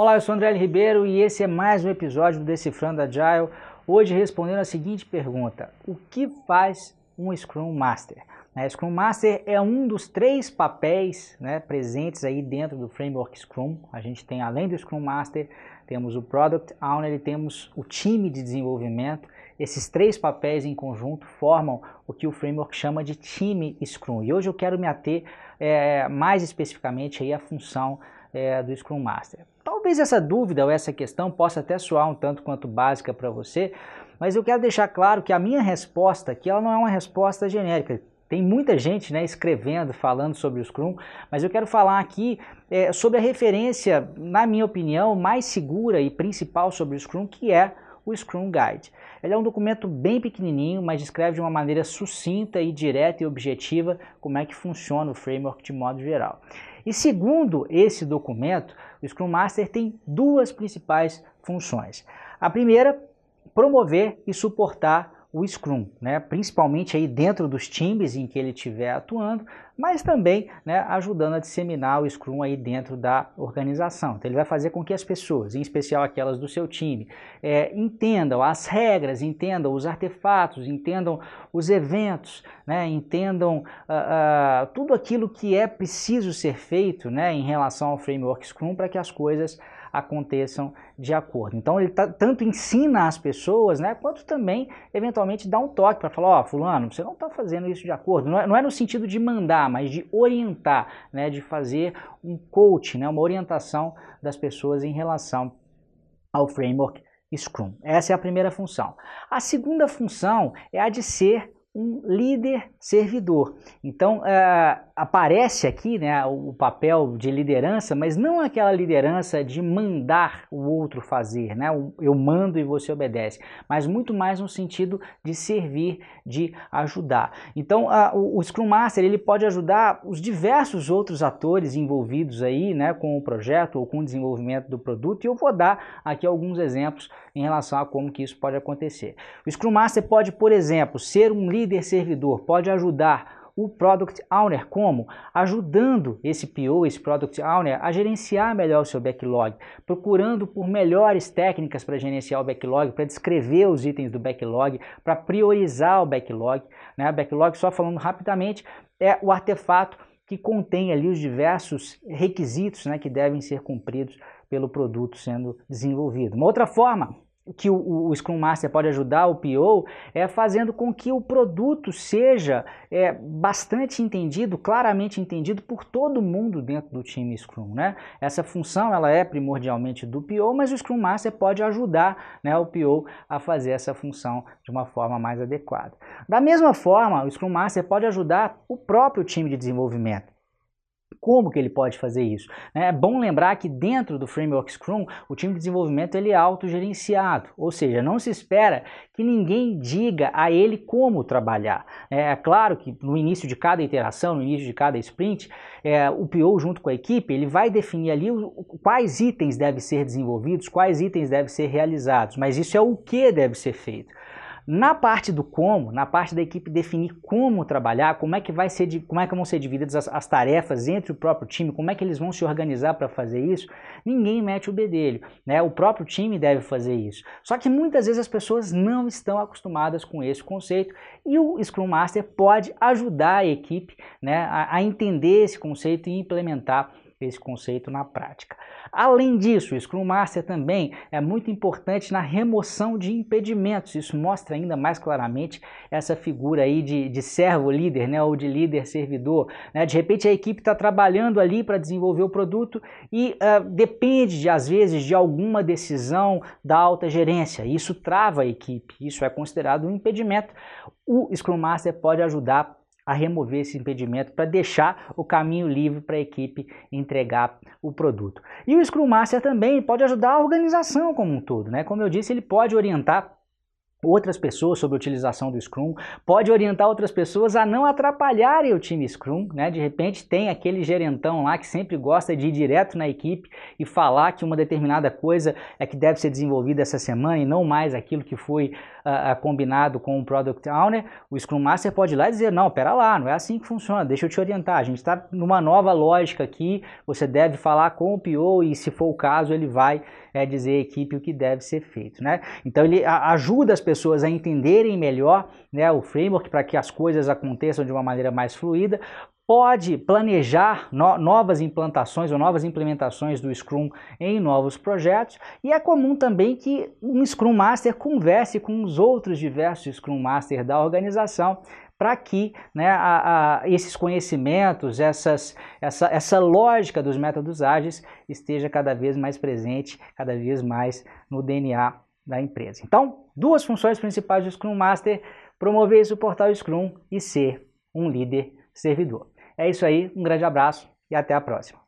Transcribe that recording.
Olá, eu sou André. Ribeiro e esse é mais um episódio do Decifrando Agile. Hoje respondendo a seguinte pergunta: O que faz um Scrum Master? Né, Scrum Master é um dos três papéis né, presentes aí dentro do framework Scrum. A gente tem, além do Scrum Master, temos o Product Owner e temos o time de desenvolvimento. Esses três papéis em conjunto formam o que o framework chama de time Scrum. E hoje eu quero me ater é, mais especificamente aí à função é, do Scrum Master. Talvez essa dúvida ou essa questão possa até soar um tanto quanto básica para você, mas eu quero deixar claro que a minha resposta aqui ela não é uma resposta genérica. Tem muita gente né, escrevendo, falando sobre o Scrum, mas eu quero falar aqui é, sobre a referência, na minha opinião, mais segura e principal sobre o Scrum, que é o Scrum Guide. Ele é um documento bem pequenininho, mas descreve de uma maneira sucinta e direta e objetiva como é que funciona o framework de modo geral. E segundo esse documento, o Scrum Master tem duas principais funções. A primeira, promover e suportar o Scrum, né? principalmente aí dentro dos times em que ele estiver atuando, mas também né, ajudando a disseminar o Scrum aí dentro da organização. Então ele vai fazer com que as pessoas, em especial aquelas do seu time, é, entendam as regras, entendam os artefatos, entendam os eventos, né, entendam uh, uh, tudo aquilo que é preciso ser feito né, em relação ao framework Scrum para que as coisas aconteçam de acordo. Então ele tá, tanto ensina as pessoas, né, quanto também eventualmente dá um toque para falar, ó, oh, fulano, você não está fazendo isso de acordo. Não é, não é, no sentido de mandar, mas de orientar, né, de fazer um coach, né, uma orientação das pessoas em relação ao framework Scrum. Essa é a primeira função. A segunda função é a de ser um líder servidor. Então uh, aparece aqui né, o papel de liderança, mas não aquela liderança de mandar o outro fazer, né? eu mando e você obedece, mas muito mais no sentido de servir, de ajudar. Então o, o, Scrum Master ele pode ajudar os diversos outros atores envolvidos aí né, com o projeto ou com o desenvolvimento do produto e eu vou dar aqui alguns exemplos em relação a como que isso pode acontecer. O Scrum Master pode, por exemplo, ser um líder líder servidor pode ajudar o Product Owner como? Ajudando esse PO, esse Product Owner, a gerenciar melhor o seu backlog, procurando por melhores técnicas para gerenciar o backlog, para descrever os itens do backlog, para priorizar o backlog. Né? Backlog, só falando rapidamente, é o artefato que contém ali os diversos requisitos né, que devem ser cumpridos pelo produto sendo desenvolvido. Uma outra forma que o, o, Scrum Master pode ajudar o PO é fazendo com que o produto seja é, bastante entendido, claramente entendido por todo mundo dentro do time Scrum. Né? Essa função ela é primordialmente do PO, mas o Scrum Master pode ajudar né, o PO a fazer essa função de uma forma mais adequada. Da mesma forma, o Scrum Master pode ajudar o próprio time de desenvolvimento. Como que ele pode fazer isso? É bom lembrar que dentro do Framework Scrum, o time de desenvolvimento ele é autogerenciado, ou seja, não se espera que ninguém diga a ele como trabalhar. É claro que no início de cada iteração, no início de cada sprint, é, o PO junto com a equipe, ele vai definir ali o, quais itens devem ser desenvolvidos, quais itens devem ser realizados, mas isso é o que deve ser feito. Na parte do como, na parte da equipe definir como trabalhar, como é que vai ser, como é que vão ser divididas as, as tarefas entre o próprio time, como é que eles vão se organizar para fazer isso, ninguém mete o bedelho, né? O próprio time deve fazer isso. Só que muitas vezes as pessoas não estão acostumadas com esse conceito e o Scrum Master pode ajudar a equipe, né, a, a entender esse conceito e implementar esse conceito na prática. Além disso, o Scrum Master também é muito importante na remoção de impedimentos. Isso mostra ainda mais claramente essa figura aí de, de servo líder, né, ou de líder servidor. Né? De repente a equipe está trabalhando ali para desenvolver o produto e uh, depende, de, às vezes, de alguma decisão da alta gerência. Isso trava a equipe. Isso é considerado um impedimento. O Scrum Master pode ajudar a remover esse impedimento para deixar o caminho livre para a equipe entregar o produto. E o Scrum Master também pode ajudar a organização como um todo, né? Como eu disse, ele pode orientar outras pessoas sobre a utilização do Scrum, pode orientar outras pessoas a não atrapalharem o time Scrum, né? De repente tem aquele gerentão lá que sempre gosta de ir direto na equipe e falar que uma determinada coisa é que deve ser desenvolvida essa semana e não mais aquilo que foi uh, combinado com o Product Owner, o Scrum Master pode ir lá e dizer, não, pera lá, não é assim que funciona, deixa eu te orientar, a gente está numa nova lógica aqui, você deve falar com o PO e se for o caso ele vai é, dizer à equipe o que deve ser feito, né? Então ele ajuda as pessoas a entenderem melhor né, o framework para que as coisas aconteçam de uma maneira mais fluida, pode planejar no, novas implantações ou novas implementações do Scrum em novos projetos e é comum também que um Scrum Master converse com os outros diversos Scrum Master da organização para que né, a, a, esses conhecimentos, essas, essa, essa lógica dos métodos ágeis esteja cada vez mais presente, cada vez mais no DNA da empresa. Então, duas funções principais do Scrum Master, promover e suportar o Scrum e ser um líder servidor. É isso aí, um grande abraço e até a próxima.